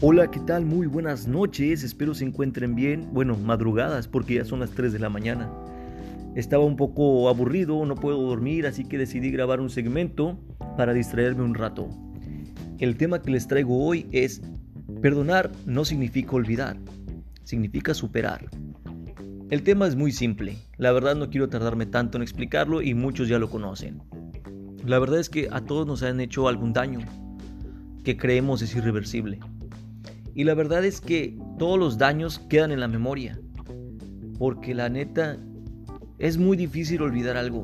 Hola, ¿qué tal? Muy buenas noches, espero se encuentren bien. Bueno, madrugadas, porque ya son las 3 de la mañana. Estaba un poco aburrido, no puedo dormir, así que decidí grabar un segmento para distraerme un rato. El tema que les traigo hoy es, perdonar no significa olvidar, significa superar. El tema es muy simple, la verdad no quiero tardarme tanto en explicarlo y muchos ya lo conocen. La verdad es que a todos nos han hecho algún daño que creemos es irreversible. Y la verdad es que todos los daños quedan en la memoria. Porque la neta es muy difícil olvidar algo.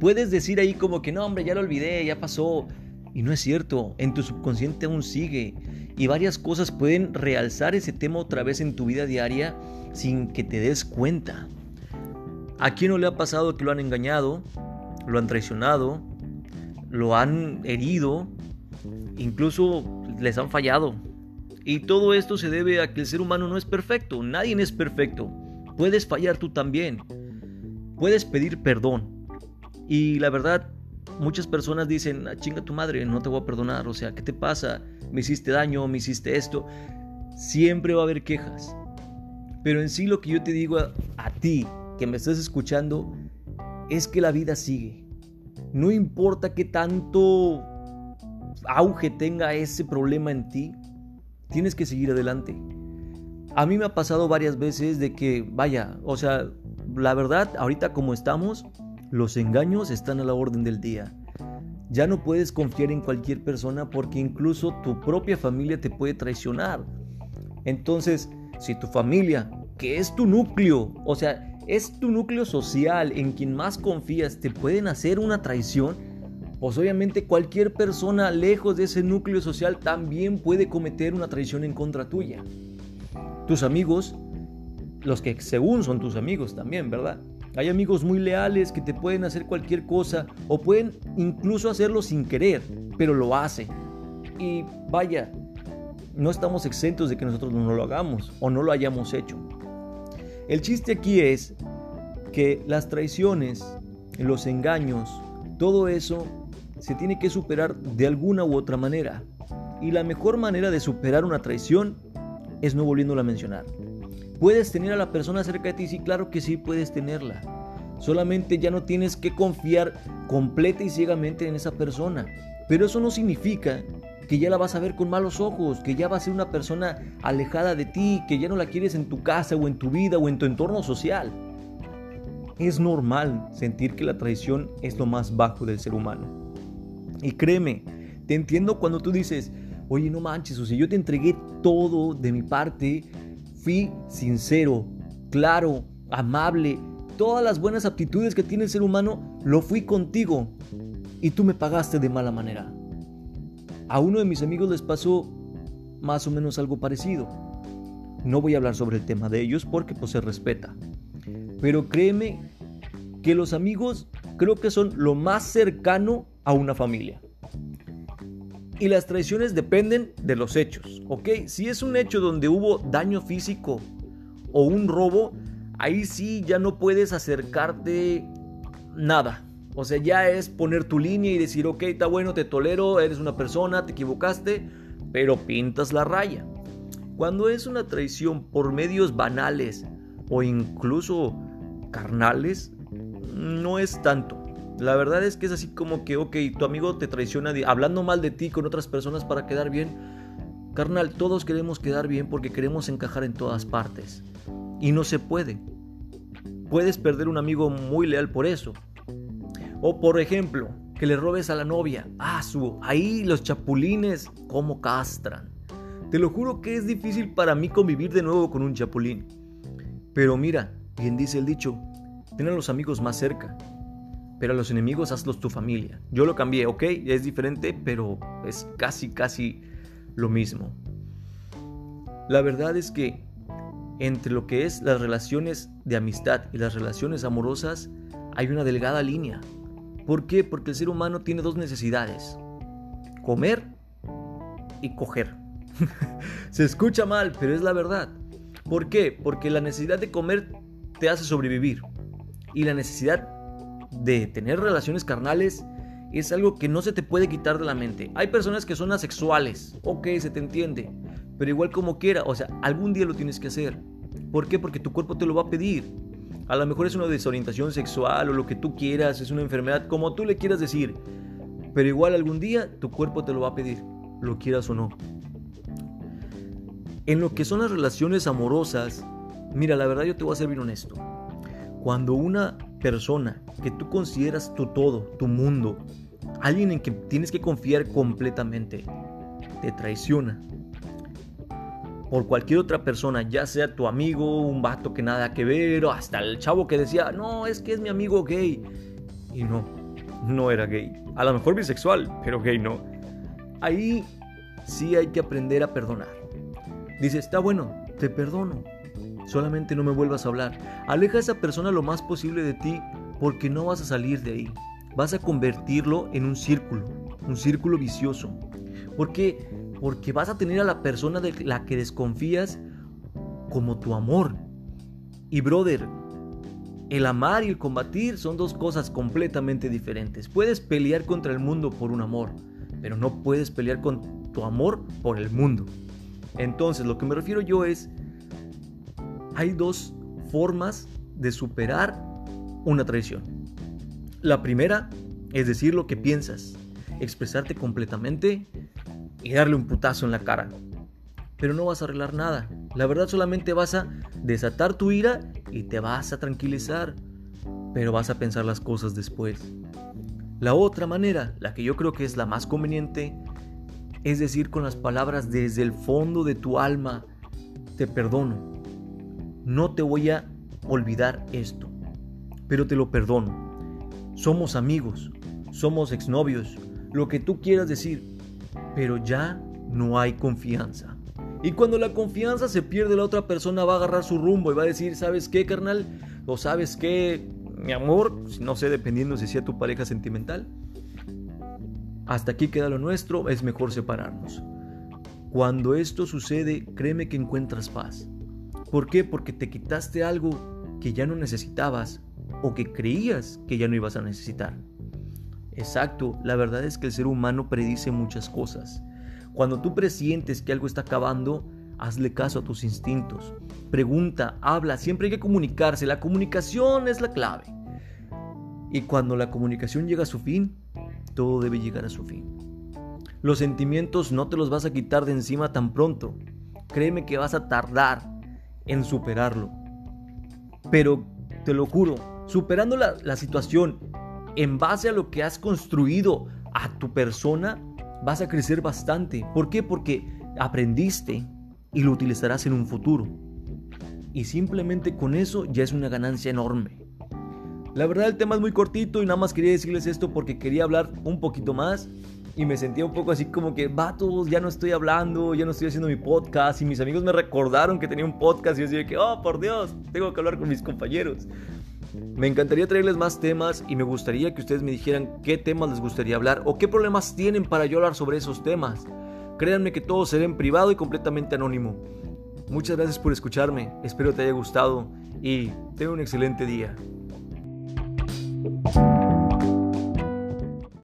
Puedes decir ahí como que no, hombre, ya lo olvidé, ya pasó. Y no es cierto, en tu subconsciente aún sigue. Y varias cosas pueden realzar ese tema otra vez en tu vida diaria sin que te des cuenta. ¿A quién no le ha pasado que lo han engañado, lo han traicionado, lo han herido, incluso les han fallado? Y todo esto se debe a que el ser humano no es perfecto, nadie es perfecto. Puedes fallar tú también. Puedes pedir perdón. Y la verdad, muchas personas dicen, ah, chinga tu madre, no te voy a perdonar. O sea, ¿qué te pasa? Me hiciste daño, me hiciste esto. Siempre va a haber quejas. Pero en sí lo que yo te digo a, a ti, que me estás escuchando, es que la vida sigue. No importa qué tanto auge tenga ese problema en ti, tienes que seguir adelante. A mí me ha pasado varias veces de que, vaya, o sea, la verdad, ahorita como estamos, los engaños están a la orden del día. Ya no puedes confiar en cualquier persona porque incluso tu propia familia te puede traicionar. Entonces, si tu familia, que es tu núcleo, o sea, es tu núcleo social en quien más confías, te pueden hacer una traición, pues obviamente cualquier persona lejos de ese núcleo social también puede cometer una traición en contra tuya. Tus amigos, los que según son tus amigos también, ¿verdad? Hay amigos muy leales que te pueden hacer cualquier cosa o pueden incluso hacerlo sin querer, pero lo hacen. Y vaya, no estamos exentos de que nosotros no lo hagamos o no lo hayamos hecho. El chiste aquí es que las traiciones, los engaños, todo eso se tiene que superar de alguna u otra manera. Y la mejor manera de superar una traición es no volviéndola a mencionar. ¿Puedes tener a la persona cerca de ti? Sí, claro que sí, puedes tenerla. Solamente ya no tienes que confiar completa y ciegamente en esa persona. Pero eso no significa que ya la vas a ver con malos ojos, que ya va a ser una persona alejada de ti, que ya no la quieres en tu casa o en tu vida o en tu entorno social. Es normal sentir que la traición es lo más bajo del ser humano. Y créeme, te entiendo cuando tú dices, oye, no manches, o sea, yo te entregué todo de mi parte, fui sincero, claro, amable, todas las buenas aptitudes que tiene el ser humano, lo fui contigo y tú me pagaste de mala manera. A uno de mis amigos les pasó más o menos algo parecido. No voy a hablar sobre el tema de ellos porque pues se respeta. Pero créeme que los amigos creo que son lo más cercano a una familia. Y las traiciones dependen de los hechos, ¿ok? Si es un hecho donde hubo daño físico o un robo, ahí sí ya no puedes acercarte nada. O sea, ya es poner tu línea y decir, ok, está bueno, te tolero, eres una persona, te equivocaste, pero pintas la raya. Cuando es una traición por medios banales o incluso carnales, no es tanto. La verdad es que es así como que, ok, tu amigo te traiciona hablando mal de ti con otras personas para quedar bien. Carnal, todos queremos quedar bien porque queremos encajar en todas partes. Y no se puede. Puedes perder un amigo muy leal por eso. O por ejemplo, que le robes a la novia. Ah, su, ahí los chapulines, cómo castran. Te lo juro que es difícil para mí convivir de nuevo con un chapulín. Pero mira, bien dice el dicho, ten a los amigos más cerca pero a los enemigos hazlos tu familia. Yo lo cambié, ok, es diferente, pero es casi, casi lo mismo. La verdad es que entre lo que es las relaciones de amistad y las relaciones amorosas hay una delgada línea. ¿Por qué? Porque el ser humano tiene dos necesidades. Comer y coger. Se escucha mal, pero es la verdad. ¿Por qué? Porque la necesidad de comer te hace sobrevivir. Y la necesidad de tener relaciones carnales es algo que no se te puede quitar de la mente. Hay personas que son asexuales, ok, se te entiende, Pero igual como quiera, o sea, algún día lo tienes que hacer. ¿Por qué? Porque tu cuerpo te lo va a pedir. A lo mejor es una desorientación sexual o lo que tú quieras, es una enfermedad, como tú le quieras decir. Pero igual algún día tu cuerpo te lo va a pedir, lo quieras o no. En lo que son las relaciones amorosas, mira, la verdad yo te voy a ser bien honesto. Cuando una persona que tú consideras tu todo, tu mundo, alguien en que tienes que confiar completamente, te traiciona por cualquier otra persona, ya sea tu amigo, un vato que nada que ver, o hasta el chavo que decía, no, es que es mi amigo gay. Y no, no era gay. A lo mejor bisexual, pero gay no. Ahí sí hay que aprender a perdonar. Dice, está bueno, te perdono. Solamente no me vuelvas a hablar. Aleja a esa persona lo más posible de ti porque no vas a salir de ahí. Vas a convertirlo en un círculo, un círculo vicioso. Porque porque vas a tener a la persona de la que desconfías como tu amor. Y brother, el amar y el combatir son dos cosas completamente diferentes. Puedes pelear contra el mundo por un amor, pero no puedes pelear con tu amor por el mundo. Entonces, lo que me refiero yo es, hay dos formas de superar una traición. La primera es decir lo que piensas, expresarte completamente y darle un putazo en la cara. Pero no vas a arreglar nada. La verdad solamente vas a desatar tu ira y te vas a tranquilizar. Pero vas a pensar las cosas después. La otra manera, la que yo creo que es la más conveniente, es decir con las palabras desde el fondo de tu alma, te perdono. No te voy a olvidar esto, pero te lo perdono. Somos amigos, somos exnovios, lo que tú quieras decir, pero ya no hay confianza. Y cuando la confianza se pierde, la otra persona va a agarrar su rumbo y va a decir, ¿sabes qué, carnal? O sabes qué, mi amor, no sé, dependiendo si sea tu pareja sentimental. Hasta aquí queda lo nuestro, es mejor separarnos. Cuando esto sucede, créeme que encuentras paz. ¿Por qué? Porque te quitaste algo que ya no necesitabas o que creías que ya no ibas a necesitar. Exacto, la verdad es que el ser humano predice muchas cosas. Cuando tú presientes que algo está acabando, hazle caso a tus instintos. Pregunta, habla, siempre hay que comunicarse. La comunicación es la clave. Y cuando la comunicación llega a su fin, todo debe llegar a su fin. Los sentimientos no te los vas a quitar de encima tan pronto. Créeme que vas a tardar en superarlo. Pero te lo juro, superando la, la situación en base a lo que has construido a tu persona, vas a crecer bastante. ¿Por qué? Porque aprendiste y lo utilizarás en un futuro. Y simplemente con eso ya es una ganancia enorme. La verdad el tema es muy cortito y nada más quería decirles esto porque quería hablar un poquito más y me sentía un poco así como que, vatos, ya no estoy hablando, ya no estoy haciendo mi podcast y mis amigos me recordaron que tenía un podcast y yo decía que, oh, por Dios, tengo que hablar con mis compañeros. Me encantaría traerles más temas y me gustaría que ustedes me dijeran qué temas les gustaría hablar o qué problemas tienen para yo hablar sobre esos temas. Créanme que todo será en privado y completamente anónimo. Muchas gracias por escucharme, espero te haya gustado y tenga un excelente día. Thank you.